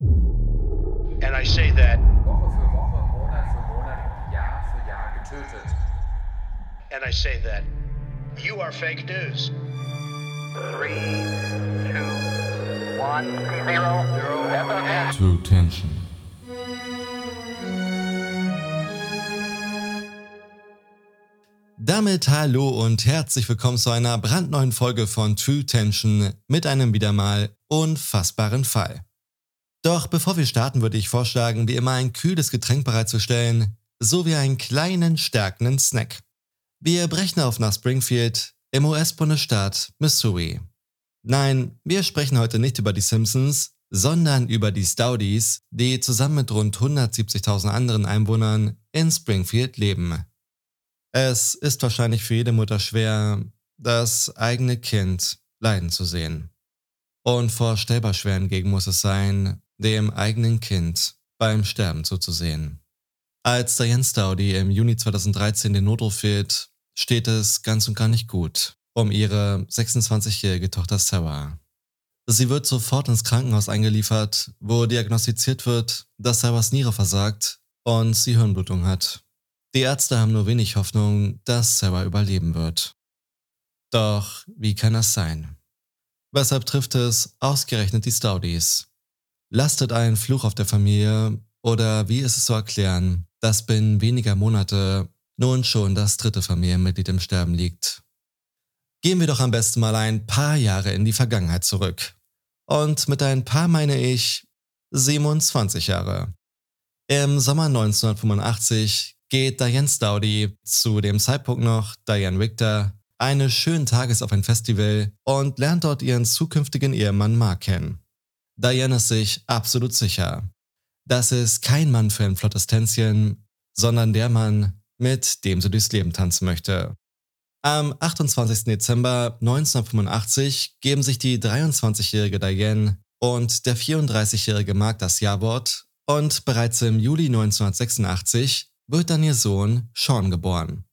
And I say that, Woche für Woche, Monat für Monat, Jahr für Jahr getötet. and I say that, you are fake news. Three, two, one, zero, zero, zero. True Tension. Damit hallo und herzlich willkommen zu einer brandneuen Folge von True Tension mit einem wieder mal unfassbaren Fall. Doch bevor wir starten, würde ich vorschlagen, wie immer ein kühles Getränk bereitzustellen, sowie einen kleinen stärkenden Snack. Wir brechen auf nach Springfield im US-Bundesstaat Missouri. Nein, wir sprechen heute nicht über die Simpsons, sondern über die Stoudies, die zusammen mit rund 170.000 anderen Einwohnern in Springfield leben. Es ist wahrscheinlich für jede Mutter schwer, das eigene Kind leiden zu sehen. Unvorstellbar schwer hingegen muss es sein, dem eigenen Kind beim Sterben zuzusehen. Als Diane Staudy im Juni 2013 den Notruf fehlt, steht es ganz und gar nicht gut um ihre 26-jährige Tochter Sarah. Sie wird sofort ins Krankenhaus eingeliefert, wo diagnostiziert wird, dass Sarahs Niere versagt und sie Hirnblutung hat. Die Ärzte haben nur wenig Hoffnung, dass Sarah überleben wird. Doch wie kann das sein? Weshalb trifft es ausgerechnet die Stoudies? Lastet ein Fluch auf der Familie oder wie ist es zu erklären, dass binnen weniger Monate nun schon das dritte Familienmitglied im Sterben liegt? Gehen wir doch am besten mal ein paar Jahre in die Vergangenheit zurück. Und mit ein paar meine ich 27 Jahre. Im Sommer 1985 geht Diane Staudy, zu dem Zeitpunkt noch Diane Richter, eines schönen Tages auf ein Festival und lernt dort ihren zukünftigen Ehemann Mark kennen. Diane ist sich absolut sicher. Das ist kein Mann für ein flottes Tänzchen, sondern der Mann, mit dem sie durchs Leben tanzen möchte. Am 28. Dezember 1985 geben sich die 23-jährige Diane und der 34-jährige Mark das Jawort und bereits im Juli 1986 wird dann ihr Sohn Sean geboren.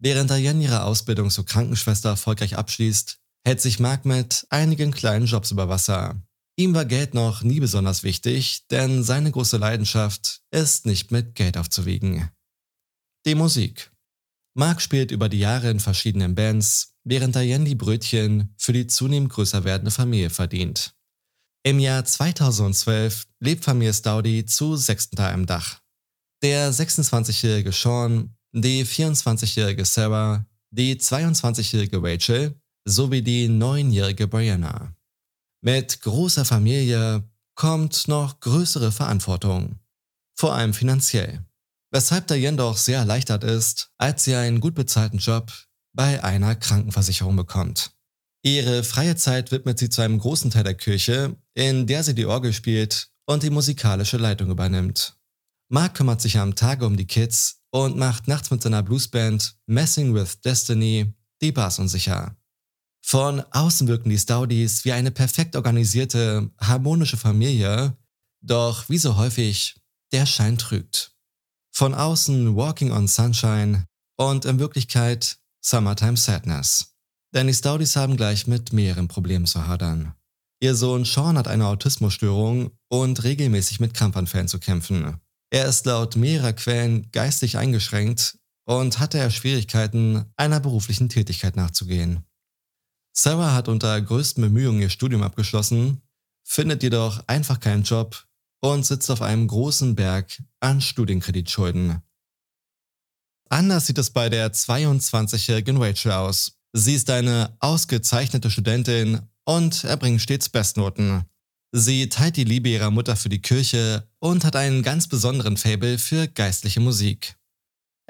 Während Diane ihre Ausbildung zur Krankenschwester erfolgreich abschließt, hält sich Mark mit einigen kleinen Jobs über Wasser. Ihm war Geld noch nie besonders wichtig, denn seine große Leidenschaft ist nicht mit Geld aufzuwiegen. Die Musik. Mark spielt über die Jahre in verschiedenen Bands, während Diane die Brötchen für die zunehmend größer werdende Familie verdient. Im Jahr 2012 lebt Familie Staudy zu sechsten unter einem Dach. Der 26-jährige Sean, die 24-jährige Sarah, die 22-jährige Rachel sowie die 9-jährige Brianna. Mit großer Familie kommt noch größere Verantwortung, vor allem finanziell weshalb Diane doch sehr erleichtert ist, als sie einen gut bezahlten Job bei einer Krankenversicherung bekommt. Ihre freie Zeit widmet sie zu einem großen Teil der Kirche, in der sie die Orgel spielt und die musikalische Leitung übernimmt. Mark kümmert sich am Tage um die Kids und macht nachts mit seiner Bluesband Messing with Destiny die Bars unsicher. Von außen wirken die Stoudies wie eine perfekt organisierte, harmonische Familie, doch wie so häufig, der Schein trügt. Von außen Walking on Sunshine und in Wirklichkeit Summertime Sadness. Denn die Stoudies haben gleich mit mehreren Problemen zu hadern. Ihr Sohn Sean hat eine Autismusstörung und regelmäßig mit Krampfanfällen zu kämpfen. Er ist laut mehrerer Quellen geistig eingeschränkt und hatte er Schwierigkeiten, einer beruflichen Tätigkeit nachzugehen. Sarah hat unter größten Bemühungen ihr Studium abgeschlossen, findet jedoch einfach keinen Job und sitzt auf einem großen Berg an Studienkreditschulden. Anders sieht es bei der 22-jährigen Rachel aus. Sie ist eine ausgezeichnete Studentin und erbringt stets Bestnoten. Sie teilt die Liebe ihrer Mutter für die Kirche und hat einen ganz besonderen Fable für geistliche Musik.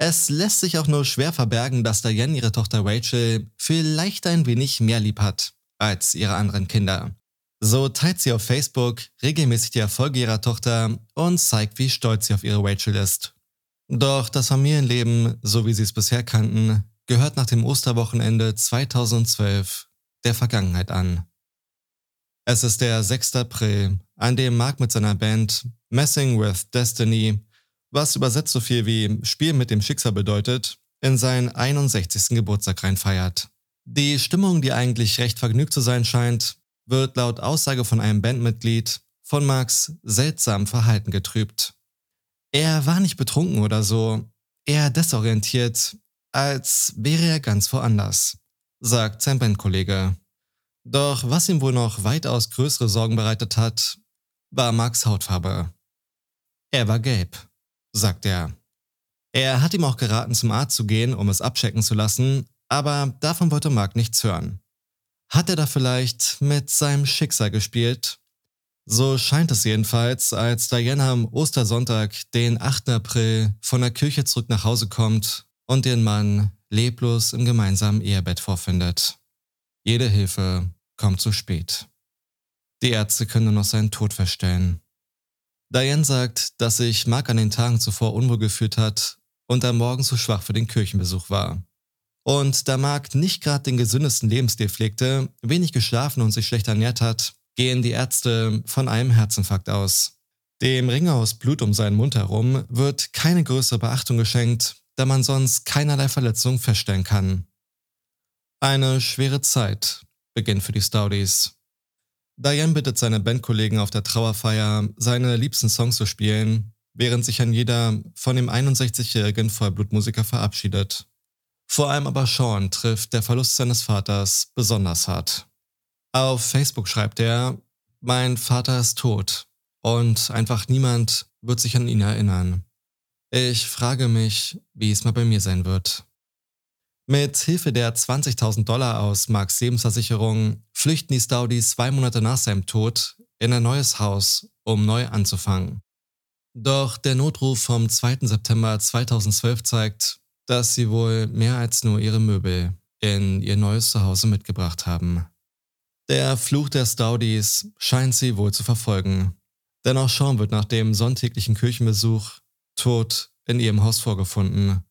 Es lässt sich auch nur schwer verbergen, dass Diane ihre Tochter Rachel vielleicht ein wenig mehr lieb hat als ihre anderen Kinder. So teilt sie auf Facebook regelmäßig die Erfolge ihrer Tochter und zeigt, wie stolz sie auf ihre Rachel ist. Doch das Familienleben, so wie sie es bisher kannten, gehört nach dem Osterwochenende 2012 der Vergangenheit an. Es ist der 6. April, an dem Mark mit seiner Band Messing with Destiny, was übersetzt so viel wie Spiel mit dem Schicksal bedeutet, in seinen 61. Geburtstag reinfeiert. Die Stimmung, die eigentlich recht vergnügt zu sein scheint, wird laut Aussage von einem Bandmitglied von Marks seltsamem Verhalten getrübt. Er war nicht betrunken oder so, eher desorientiert, als wäre er ganz woanders, sagt sein Bandkollege. Doch was ihm wohl noch weitaus größere Sorgen bereitet hat, war Marks Hautfarbe. Er war gelb, sagt er. Er hat ihm auch geraten, zum Arzt zu gehen, um es abchecken zu lassen, aber davon wollte Mark nichts hören. Hat er da vielleicht mit seinem Schicksal gespielt? So scheint es jedenfalls, als Diana am Ostersonntag, den 8. April, von der Kirche zurück nach Hause kommt und den Mann leblos im gemeinsamen Ehebett vorfindet. Jede Hilfe kommt zu spät. Die Ärzte können nur noch seinen Tod feststellen. Diane sagt, dass sich Mark an den Tagen zuvor unwohl gefühlt hat und am Morgen zu schwach für den Kirchenbesuch war. Und da Mark nicht gerade den gesündesten Lebensstil pflegte, wenig geschlafen und sich schlecht ernährt hat, gehen die Ärzte von einem Herzinfarkt aus. Dem Ring aus Blut um seinen Mund herum wird keine größere Beachtung geschenkt, da man sonst keinerlei Verletzungen feststellen kann. Eine schwere Zeit beginnt für die Stoudies. Diane bittet seine Bandkollegen auf der Trauerfeier, seine liebsten Songs zu spielen, während sich ein jeder von dem 61-jährigen Vollblutmusiker verabschiedet. Vor allem aber Sean trifft der Verlust seines Vaters besonders hart. Auf Facebook schreibt er, mein Vater ist tot und einfach niemand wird sich an ihn erinnern. Ich frage mich, wie es mal bei mir sein wird. Mit Hilfe der 20.000 Dollar aus Marks Lebensversicherung flüchten die Staudies zwei Monate nach seinem Tod in ein neues Haus, um neu anzufangen. Doch der Notruf vom 2. September 2012 zeigt, dass sie wohl mehr als nur ihre Möbel in ihr neues Zuhause mitgebracht haben. Der Fluch der Staudies scheint sie wohl zu verfolgen, denn auch Sean wird nach dem sonntäglichen Kirchenbesuch tot in ihrem Haus vorgefunden.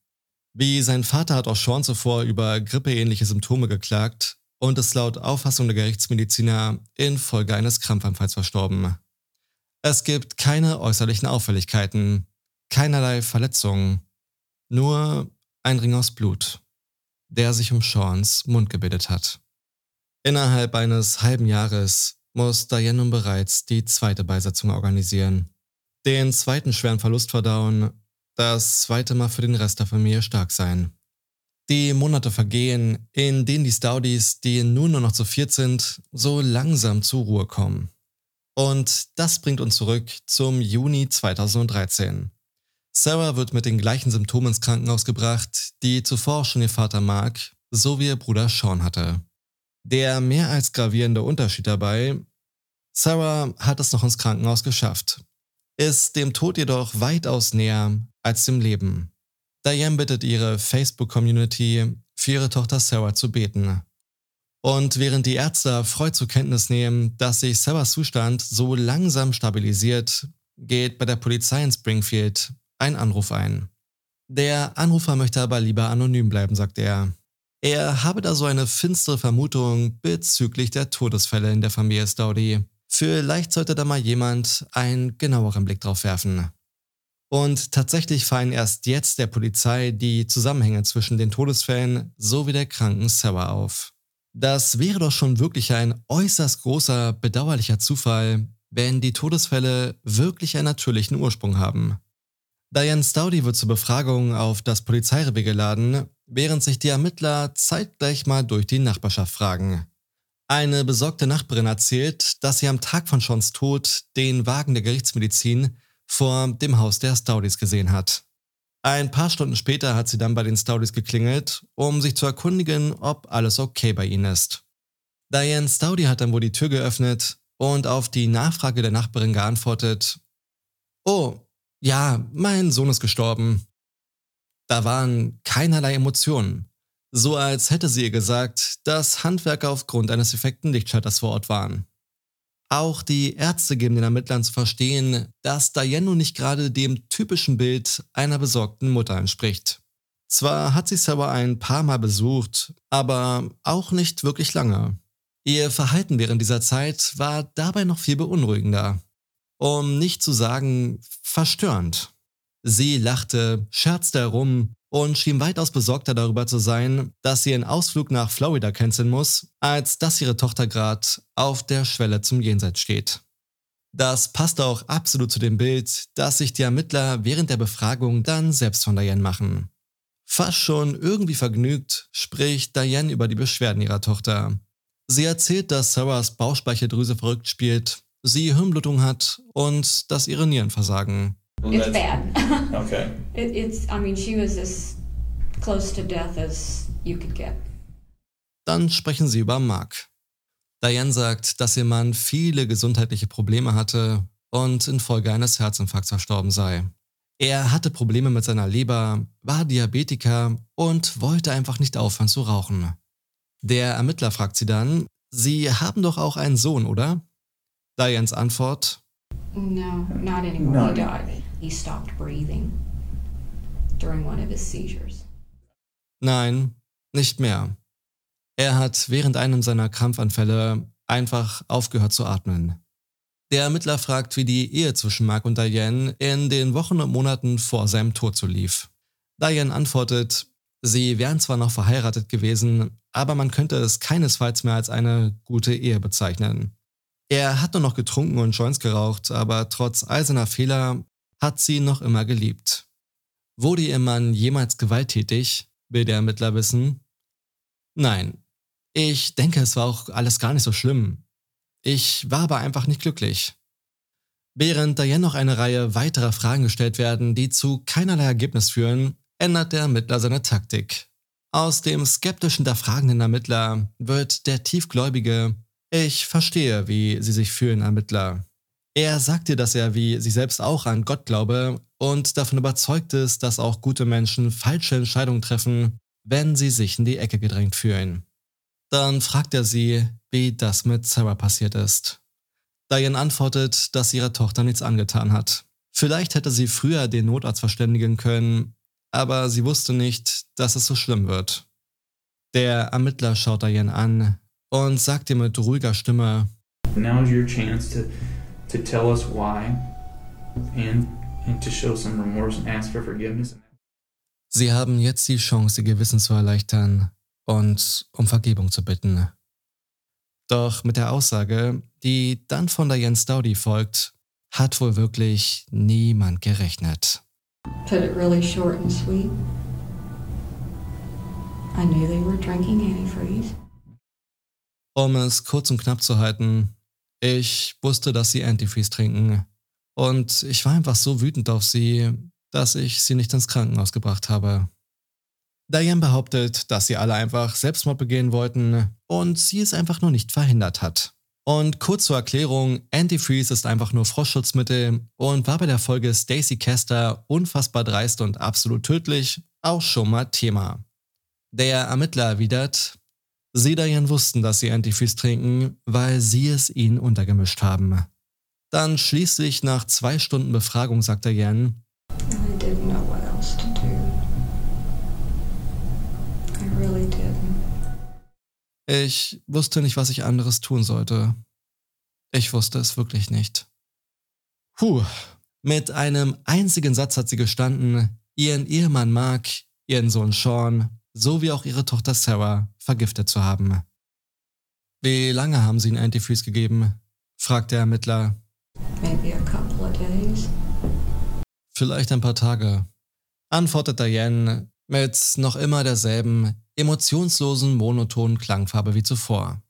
Wie sein Vater hat auch Sean zuvor über grippeähnliche Symptome geklagt und ist laut Auffassung der Gerichtsmediziner infolge eines Krampfanfalls verstorben. Es gibt keine äußerlichen Auffälligkeiten, keinerlei Verletzungen, nur ein Ring aus Blut, der sich um Seans Mund gebildet hat. Innerhalb eines halben Jahres muss Diane nun bereits die zweite Beisetzung organisieren. Den zweiten schweren Verlust verdauen, das zweite Mal für den Rest der Familie stark sein. Die Monate vergehen, in denen die Staudies, die nun nur noch zu viert sind, so langsam zur Ruhe kommen. Und das bringt uns zurück zum Juni 2013. Sarah wird mit den gleichen Symptomen ins Krankenhaus gebracht, die zuvor schon ihr Vater Mark sowie ihr Bruder Sean hatte. Der mehr als gravierende Unterschied dabei, Sarah hat es noch ins Krankenhaus geschafft, ist dem Tod jedoch weitaus näher als dem Leben. Diane bittet ihre Facebook-Community, für ihre Tochter Sarah zu beten. Und während die Ärzte erfreut zur Kenntnis nehmen, dass sich Sarahs Zustand so langsam stabilisiert, geht bei der Polizei in Springfield ein Anruf ein. Der Anrufer möchte aber lieber anonym bleiben, sagt er. Er habe da so eine finstere Vermutung bezüglich der Todesfälle in der Familie Staudy. Vielleicht sollte da mal jemand einen genaueren Blick drauf werfen. Und tatsächlich fallen erst jetzt der Polizei die Zusammenhänge zwischen den Todesfällen sowie der kranken Sarah auf. Das wäre doch schon wirklich ein äußerst großer, bedauerlicher Zufall, wenn die Todesfälle wirklich einen natürlichen Ursprung haben. Diane Staudy wird zur Befragung auf das Polizeirevier geladen, während sich die Ermittler zeitgleich mal durch die Nachbarschaft fragen. Eine besorgte Nachbarin erzählt, dass sie am Tag von Seans Tod den Wagen der Gerichtsmedizin vor dem Haus der Staudis gesehen hat. Ein paar Stunden später hat sie dann bei den Staudis geklingelt, um sich zu erkundigen, ob alles okay bei ihnen ist. Diane Staudy hat dann wohl die Tür geöffnet und auf die Nachfrage der Nachbarin geantwortet, Oh, ja, mein Sohn ist gestorben. Da waren keinerlei Emotionen. So als hätte sie ihr gesagt, dass Handwerker aufgrund eines defekten Lichtschalters vor Ort waren. Auch die Ärzte geben den Ermittlern zu verstehen, dass Diane nun nicht gerade dem typischen Bild einer besorgten Mutter entspricht. Zwar hat sie Sarah ein paar Mal besucht, aber auch nicht wirklich lange. Ihr Verhalten während dieser Zeit war dabei noch viel beunruhigender um nicht zu sagen verstörend. Sie lachte, scherzte herum und schien weitaus besorgter darüber zu sein, dass sie einen Ausflug nach Florida canceln muss, als dass ihre Tochter gerade auf der Schwelle zum Jenseits steht. Das passt auch absolut zu dem Bild, das sich die Ermittler während der Befragung dann selbst von Diane machen. Fast schon irgendwie vergnügt spricht Diane über die Beschwerden ihrer Tochter. Sie erzählt, dass Sarahs Bauchspeicheldrüse verrückt spielt, sie Hirnblutung hat und dass ihre Nieren versagen. It's bad. Okay. it, it's, I mean, she was as close to death as you could get. Dann sprechen sie über Mark. Diane sagt, dass ihr Mann viele gesundheitliche Probleme hatte und infolge eines Herzinfarkts verstorben sei. Er hatte Probleme mit seiner Leber, war Diabetiker und wollte einfach nicht aufhören zu rauchen. Der Ermittler fragt sie dann, Sie haben doch auch einen Sohn, oder? Dianes Antwort, No, not anymore. Not he died. He stopped breathing during one of his seizures. nein, nicht mehr. Er hat während einem seiner Krampfanfälle einfach aufgehört zu atmen. Der Ermittler fragt, wie die Ehe zwischen Mark und Diane in den Wochen und Monaten vor seinem Tod so lief. Diane antwortet, sie wären zwar noch verheiratet gewesen, aber man könnte es keinesfalls mehr als eine gute Ehe bezeichnen. Er hat nur noch getrunken und Joints geraucht, aber trotz all seiner Fehler hat sie noch immer geliebt. Wurde ihr Mann jemals gewalttätig, will der Ermittler wissen. Nein, ich denke, es war auch alles gar nicht so schlimm. Ich war aber einfach nicht glücklich. Während Diane noch eine Reihe weiterer Fragen gestellt werden, die zu keinerlei Ergebnis führen, ändert der Ermittler seine Taktik. Aus dem skeptischen der fragenden Ermittler wird der tiefgläubige Ich verstehe, wie Sie sich fühlen, Ermittler. Er sagt dir, dass er wie sie selbst auch an Gott glaube und davon überzeugt ist, dass auch gute Menschen falsche Entscheidungen treffen, wenn sie sich in die Ecke gedrängt fühlen. Dann fragt er sie, wie das mit Sarah passiert ist. Diane antwortet, dass ihre Tochter nichts angetan hat. Vielleicht hätte sie früher den Notarzt verständigen können, aber sie wusste nicht, dass es so schlimm wird. Der Ermittler schaut Diane an und sagt ihr mit ruhiger Stimme, Now's your chance to to tell us why and and to show some remorse and ask for forgiveness. Sie haben jetzt die Chance, ihr Gewissen zu erleichtern und um Vergebung zu bitten. Doch mit der Aussage, die dann von Diane Staudy folgt, hat wohl wirklich niemand gerechnet. Put it really short and sweet. I knew they were drinking antifreeze. Um es kurz und knapp zu halten, ich wusste, dass sie Antifreeze trinken. Und ich war einfach so wütend auf sie, dass ich sie nicht ins Krankenhaus gebracht habe. Diane behauptet, dass sie alle einfach Selbstmord begehen wollten und sie es einfach nur nicht verhindert hat. Und kurz zur Erklärung, Antifreeze ist einfach nur Frostschutzmittel und war bei der Folge Stacy Kester unfassbar dreist und absolut tödlich auch schon mal Thema. Der Ermittler erwidert, Sie Diane wussten, dass sie Antifreeze trinken, weil sie es ihnen untergemischt haben. Dann schließlich nach zwei Stunden Befragung sagt Diane, I didn't know what else to do. I really didn't. ich wusste nicht, was ich anderes tun sollte. Ich wusste es wirklich nicht. Puh, mit einem einzigen Satz hat sie gestanden, ihren Ehemann Mark, ihren Sohn Sean sowie auch ihre Tochter Sarah vergiftet zu haben. Wie lange haben sie ihnen Antifreeze gegeben? fragt der Ermittler. Maybe a couple of days. Vielleicht ein paar Tage, antwortet Diane mit noch immer derselben emotionslosen, monotonen Klangfarbe wie zuvor.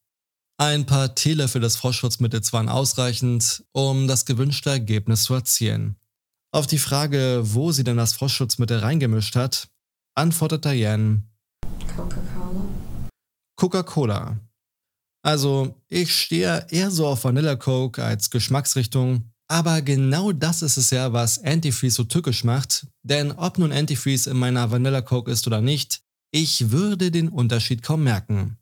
Ein paar Teelöffel des Frostschutzmittels waren ausreichend, um das gewünschte Ergebnis zu erzielen. Auf die Frage, wo sie denn das Frostschutzmittel reingemischt hat, antwortet Diane Coca-Cola. Coca-Cola. Also, ich stehe eher so auf Vanilla Coke als Geschmacksrichtung, aber genau das ist es ja, was Antifreeze so tückisch macht, denn ob nun Antifreeze in meiner Vanilla Coke ist oder nicht, ich würde den Unterschied kaum merken.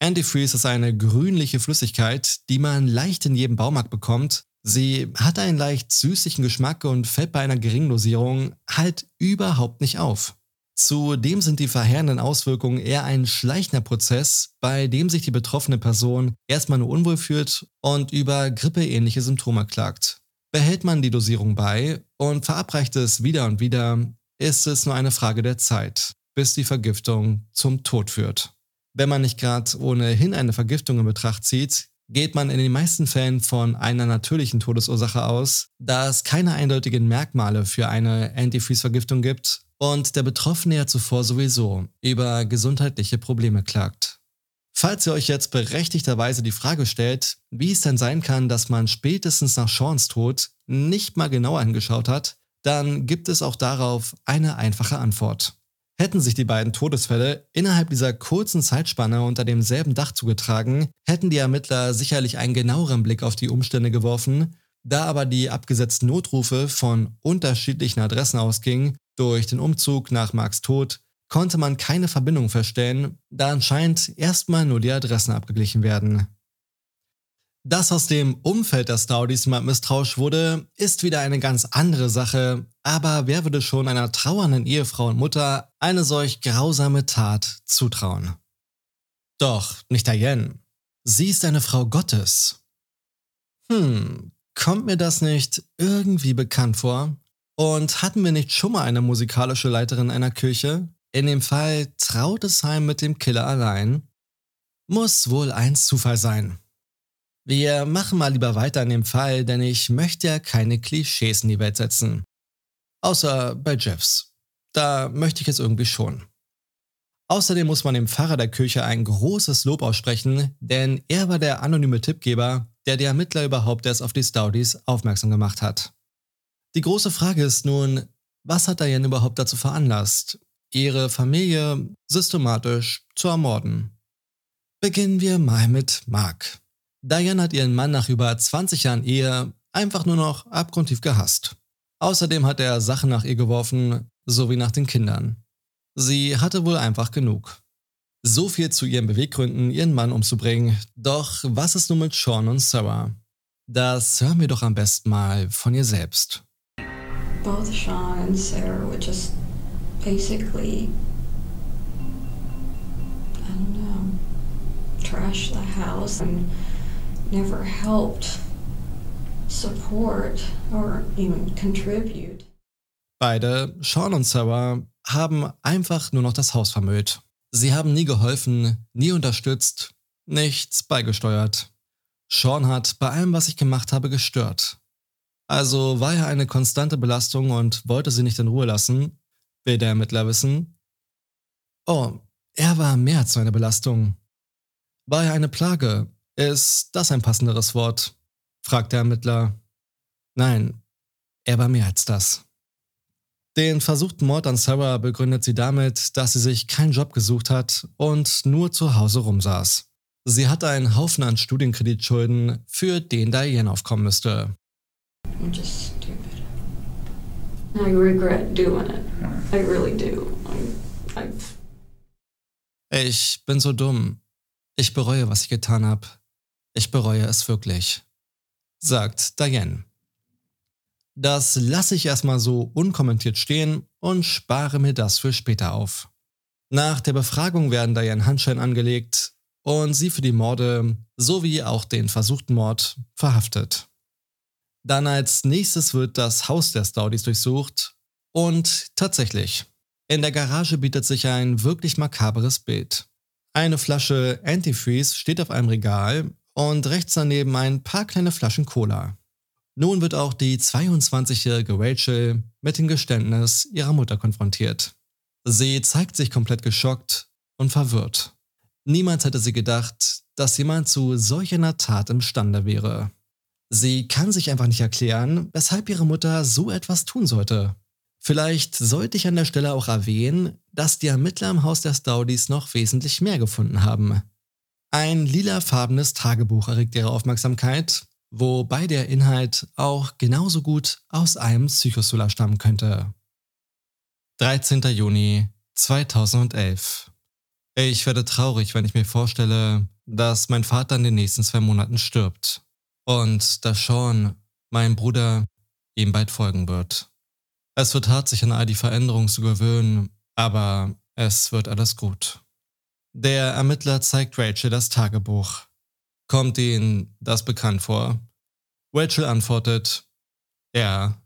Antifreeze ist eine grünliche Flüssigkeit, die man leicht in jedem Baumarkt bekommt. Sie hat einen leicht süßlichen Geschmack und fällt bei einer geringen Dosierung halt überhaupt nicht auf. Zudem sind die verheerenden Auswirkungen eher ein schleichender Prozess, bei dem sich die betroffene Person erstmal nur unwohl fühlt und über grippeähnliche Symptome klagt. Behält man die Dosierung bei und verabreicht es wieder und wieder, ist es nur eine Frage der Zeit, bis die Vergiftung zum Tod führt. Wenn man nicht gerade ohnehin eine Vergiftung in Betracht zieht, geht man in den meisten Fällen von einer natürlichen Todesursache aus, da es keine eindeutigen Merkmale für eine Antifreeze-Vergiftung gibt und der Betroffene ja zuvor sowieso über gesundheitliche Probleme klagt. Falls ihr euch jetzt berechtigterweise die Frage stellt, wie es denn sein kann, dass man spätestens nach Seans Tod nicht mal genauer angeschaut hat, dann gibt es auch darauf eine einfache Antwort. Hätten sich die beiden Todesfälle innerhalb dieser kurzen Zeitspanne unter demselben Dach zugetragen, hätten die Ermittler sicherlich einen genaueren Blick auf die Umstände geworfen, da aber die abgesetzten Notrufe von unterschiedlichen Adressen ausgingen, durch den Umzug nach Marks Tod konnte man keine Verbindung feststellen, da anscheinend erstmal nur die Adressen abgeglichen werden. Dass aus dem Umfeld der Staudies jemand misstrauisch wurde, ist wieder eine ganz andere Sache, aber wer würde schon einer trauernden Ehefrau und Mutter eine solch grausame Tat zutrauen? Doch, nicht Diane. Sie ist eine Frau Gottes. Hm, kommt mir das nicht irgendwie bekannt vor? Und hatten wir nicht schon mal eine musikalische Leiterin einer Kirche? In dem Fall Trautesheim mit dem Killer allein? Muss wohl ein Zufall sein. Wir machen mal lieber weiter in dem Fall, denn ich möchte ja keine Klischees in die Welt setzen. Außer bei Jeffs. Da möchte ich es irgendwie schon. Außerdem muss man dem Pfarrer der Kirche ein großes Lob aussprechen, denn er war der anonyme Tippgeber, der die Ermittler überhaupt erst auf die Stoudies aufmerksam gemacht hat. Die große Frage ist nun, was hat Diane überhaupt dazu veranlasst, ihre Familie systematisch zu ermorden? Beginnen wir mal mit Mark. Diane hat ihren Mann nach über 20 Jahren Ehe einfach nur noch abgrundtief gehasst. Außerdem hat er Sachen nach ihr geworfen, sowie nach den Kindern. Sie hatte wohl einfach genug. So viel zu ihren Beweggründen, ihren Mann umzubringen. Doch was ist nun mit Sean und Sarah? Das hören wir doch am besten mal von ihr selbst. Both Sean and Sarah would just basically, I don't know, trash the house and never helped support or even contribute. Beide, Sean und Sarah, haben einfach nur noch das Haus vermüllt. Sie haben nie geholfen, nie unterstützt, nichts beigesteuert. Sean hat bei allem, was ich gemacht habe, gestört. Also war er eine konstante Belastung und wollte sie nicht in Ruhe lassen, will der Ermittler wissen. Oh, er war mehr als eine Belastung. War er eine Plage, ist das ein passenderes Wort? fragt der Ermittler. Nein, er war mehr als das. Den versuchten Mord an Sarah begründet sie damit, dass sie sich keinen Job gesucht hat und nur zu Hause rumsaß. Sie hatte einen Haufen an Studienkreditschulden, für den Diane aufkommen müsste. I'm just stupid. I regret doing it. I really do. I, I've Ich bin so dumm. Ich bereue, was ich getan habe. Ich bereue es wirklich, sagt Diane. Das lasse ich erstmal so unkommentiert stehen und spare mir das für später auf. Nach der Befragung werden Diane Handschein angelegt und sie für die Morde sowie auch den versuchten Mord verhaftet. Dann als nächstes wird das Haus der Staudies durchsucht und tatsächlich, in der Garage bietet sich ein wirklich makabres Bild. Eine Flasche Antifreeze steht auf einem Regal und rechts daneben ein paar kleine Flaschen Cola. Nun wird auch die 22-jährige Rachel mit dem Geständnis ihrer Mutter konfrontiert. Sie zeigt sich komplett geschockt und verwirrt. Niemals hätte sie gedacht, dass jemand zu solch einer Tat imstande wäre. Sie kann sich einfach nicht erklären, weshalb ihre Mutter so etwas tun sollte. Vielleicht sollte ich an der Stelle auch erwähnen, dass die Ermittler im Haus der Staudies noch wesentlich mehr gefunden haben. Ein lilafarbenes Tagebuch erregt ihre Aufmerksamkeit, wobei der Inhalt auch genauso gut aus einem Psychosolar stammen könnte. 13. Juni 2011. Ich werde traurig, wenn ich mir vorstelle, dass mein Vater in den nächsten zwei Monaten stirbt und dass Sean, mein Bruder, ihm bald folgen wird. Es wird hart, sich an all die Veränderungen zu gewöhnen, aber es wird alles gut. Der Ermittler zeigt Rachel das Tagebuch. Kommt Ihnen das bekannt vor? Rachel antwortet, ja,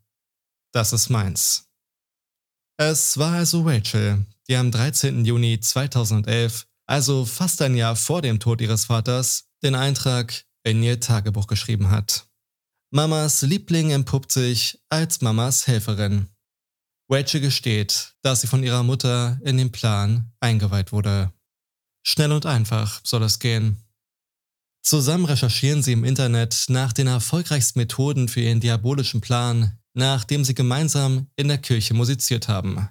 das ist meins. Es war also Rachel, die am 13. Juni 2011, also fast ein Jahr vor dem Tod ihres Vaters, den Eintrag in ihr Tagebuch geschrieben hat. Mamas Liebling entpuppt sich als Mamas Helferin. Rachel gesteht, dass sie von ihrer Mutter in den Plan eingeweiht wurde. Schnell und einfach soll es gehen. Zusammen recherchieren sie im Internet nach den erfolgreichsten Methoden für ihren diabolischen Plan, nachdem sie gemeinsam in der Kirche musiziert haben.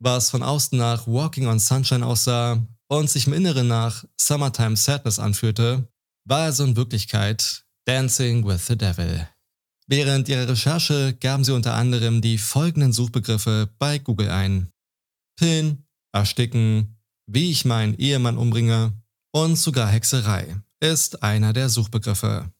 Was von außen nach Walking on Sunshine aussah und sich im Inneren nach Summertime Sadness anführte, war also in Wirklichkeit Dancing with the Devil. Während ihrer Recherche gaben sie unter anderem die folgenden Suchbegriffe bei Google ein. Pin, Ersticken, wie ich meinen Ehemann umbringe und sogar Hexerei ist einer der Suchbegriffe.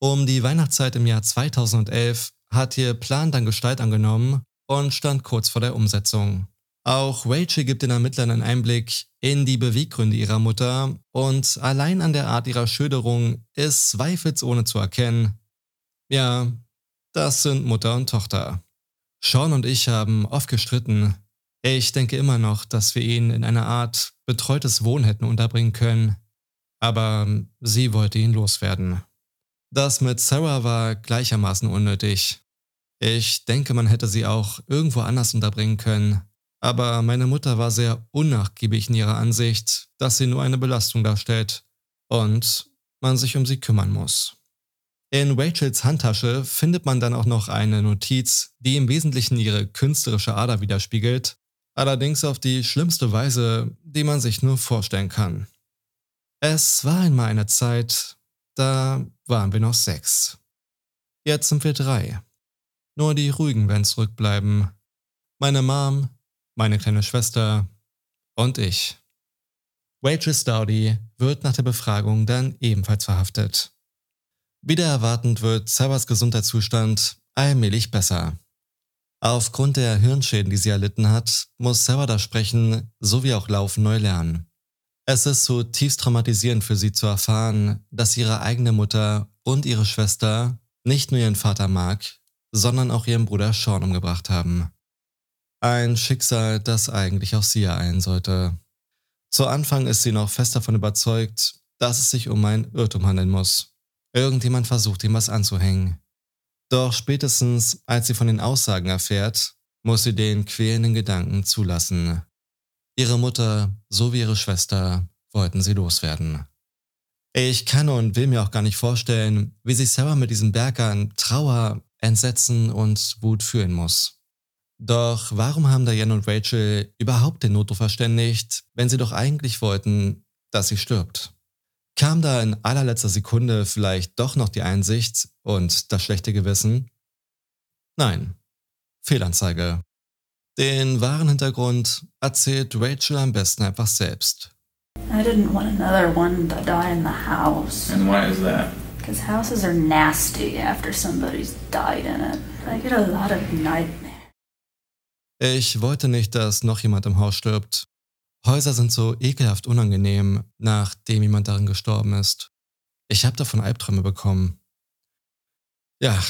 Um die Weihnachtszeit im Jahr 2011 hat ihr Plan dann Gestalt angenommen und stand kurz vor der Umsetzung. Auch Rachel gibt den Ermittlern einen Einblick in die Beweggründe ihrer Mutter und allein an der Art ihrer Schilderung ist zweifelsohne zu erkennen, ja, das sind Mutter und Tochter. Sean und ich haben oft gestritten. Ich denke immer noch, dass wir ihn in einer Art betreutes Wohnen hätten unterbringen können. Aber sie wollte ihn loswerden. Das mit Sarah war gleichermaßen unnötig. Ich denke, man hätte sie auch irgendwo anders unterbringen können. Aber meine Mutter war sehr unnachgiebig in ihrer Ansicht, dass sie nur eine Belastung darstellt und man sich um sie kümmern muss. In Rachels Handtasche findet man dann auch noch eine Notiz, die im Wesentlichen ihre künstlerische Ader widerspiegelt, allerdings auf die schlimmste Weise, die man sich nur vorstellen kann. Es war einmal eine Zeit, da waren wir noch sechs. Jetzt sind wir drei. Nur die Ruhigen werden zurückbleiben. Meine Mom, meine kleine Schwester und ich. Rachel Stoudy wird nach der Befragung dann ebenfalls verhaftet. Wieder erwartend wird Sarahs Gesundheitszustand allmählich besser. Aufgrund der Hirnschäden, die sie erlitten hat, muss Sarah das Sprechen sowie auch Laufen neu lernen. Es ist zutiefst traumatisierend für sie zu erfahren, dass ihre eigene Mutter und ihre Schwester nicht nur ihren Vater Mark, sondern auch ihren Bruder Sean umgebracht haben. Ein Schicksal, das eigentlich auch sie ereilen sollte. Zu Anfang ist sie noch fest davon überzeugt, dass es sich um ein Irrtum handeln muss. Irgendjemand versucht ihm was anzuhängen. Doch spätestens, als sie von den Aussagen erfährt, muss sie den quälenden Gedanken zulassen. Ihre Mutter sowie ihre Schwester wollten sie loswerden. Ich kann und will mir auch gar nicht vorstellen, wie sich Sarah mit diesem Berg an Trauer, Entsetzen und Wut fühlen muss. Doch warum haben Diane und Rachel überhaupt den Notruf verständigt, wenn sie doch eigentlich wollten, dass sie stirbt? Kam da in allerletzter Sekunde vielleicht doch noch die Einsicht und das schlechte Gewissen? Nein. Fehlanzeige. Den wahren Hintergrund erzählt Rachel am besten einfach selbst. I didn't want another one to die in the house. And why is that? Because houses are nasty after somebody's died in it. I get a lot of nightmares. Ich wollte nicht, dass noch jemand im Haus stirbt. Häuser sind so ekelhaft unangenehm, nachdem jemand darin gestorben ist. Ich habe davon Albträume bekommen. Ja,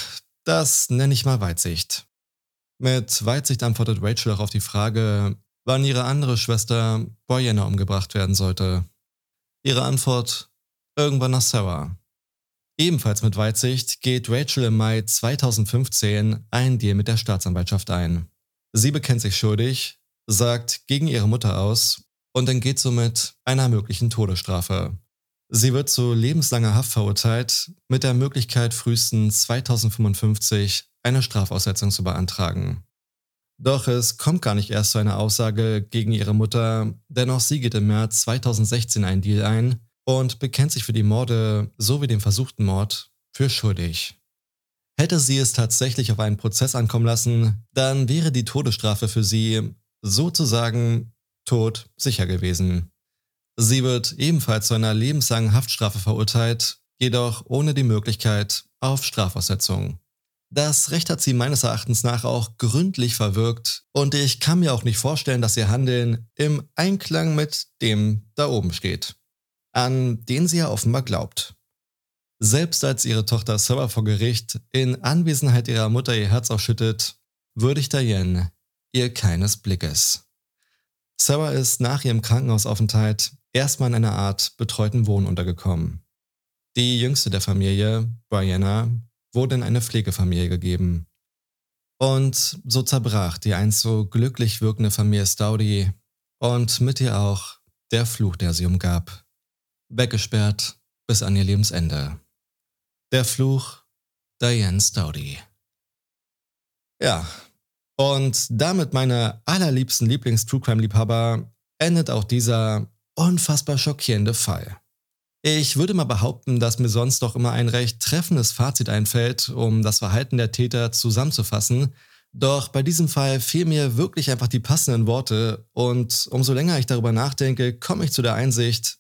das nenne ich mal Weitsicht. Mit Weitsicht antwortet Rachel auch auf die Frage, wann ihre andere Schwester Boyana umgebracht werden sollte. Ihre Antwort, irgendwann nach Sarah. Ebenfalls mit Weitsicht geht Rachel im Mai 2015 einen Deal mit der Staatsanwaltschaft ein. Sie bekennt sich schuldig, sagt gegen ihre Mutter aus und entgeht somit einer möglichen Todesstrafe. Sie wird zu lebenslanger Haft verurteilt, mit der Möglichkeit frühestens 2055 eine Strafaussetzung zu beantragen. Doch es kommt gar nicht erst zu einer Aussage gegen ihre Mutter, denn auch sie geht im März 2016 einen Deal ein und bekennt sich für die Morde sowie den versuchten Mord für schuldig. Hätte sie es tatsächlich auf einen Prozess ankommen lassen, dann wäre die Todesstrafe für sie sozusagen tot sicher gewesen. Sie wird ebenfalls zu einer lebenslangen Haftstrafe verurteilt, jedoch ohne die Möglichkeit auf Strafaussetzung. Das Recht hat sie meines Erachtens nach auch gründlich verwirkt und ich kann mir auch nicht vorstellen, dass ihr Handeln im Einklang mit dem da oben steht, an den sie ja offenbar glaubt. Selbst als ihre Tochter Sarah vor Gericht in Anwesenheit ihrer Mutter ihr Herz ausschüttet, würdigt Diane ihr keines Blickes. Sarah ist nach ihrem Krankenhausaufenthalt erstmal in einer Art betreuten Wohn untergekommen. Die jüngste der Familie, Brianna, wurde in eine Pflegefamilie gegeben. Und so zerbrach die einst so glücklich wirkende Familie Staudy und mit ihr auch der Fluch, der sie umgab. Weggesperrt bis an ihr Lebensende. Der Fluch Diane Staudy. Ja, und damit meine allerliebsten Lieblings-True Crime-Liebhaber endet auch dieser unfassbar schockierende Fall. Ich würde mal behaupten, dass mir sonst doch immer ein recht treffendes Fazit einfällt, um das Verhalten der Täter zusammenzufassen. Doch bei diesem Fall fehlen mir wirklich einfach die passenden Worte und umso länger ich darüber nachdenke, komme ich zu der Einsicht,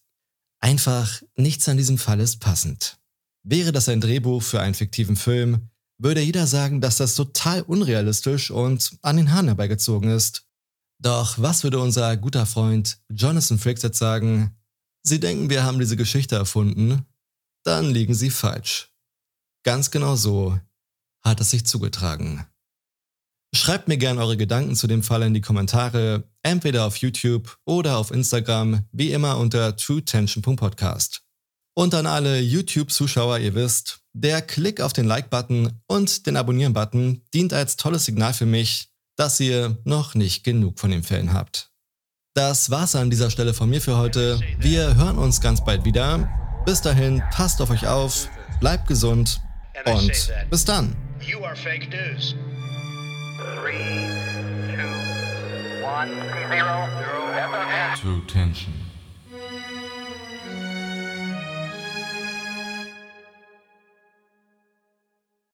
einfach nichts an diesem Fall ist passend. Wäre das ein Drehbuch für einen fiktiven Film, würde jeder sagen, dass das total unrealistisch und an den Haaren herbeigezogen ist. Doch was würde unser guter Freund Jonathan Frakes jetzt sagen? Sie denken, wir haben diese Geschichte erfunden? Dann liegen Sie falsch. Ganz genau so hat es sich zugetragen. Schreibt mir gerne eure Gedanken zu dem Fall in die Kommentare, entweder auf YouTube oder auf Instagram, wie immer unter truetension.podcast. Und an alle YouTube-Zuschauer, ihr wisst, der Klick auf den Like-Button und den Abonnieren-Button dient als tolles Signal für mich, dass ihr noch nicht genug von den Fällen habt. Das war's an dieser Stelle von mir für heute. Wir hören uns ganz bald wieder. Bis dahin, passt auf euch auf, bleibt gesund und bis dann. You are fake news. Three, two, one, zero, zero. True Tension.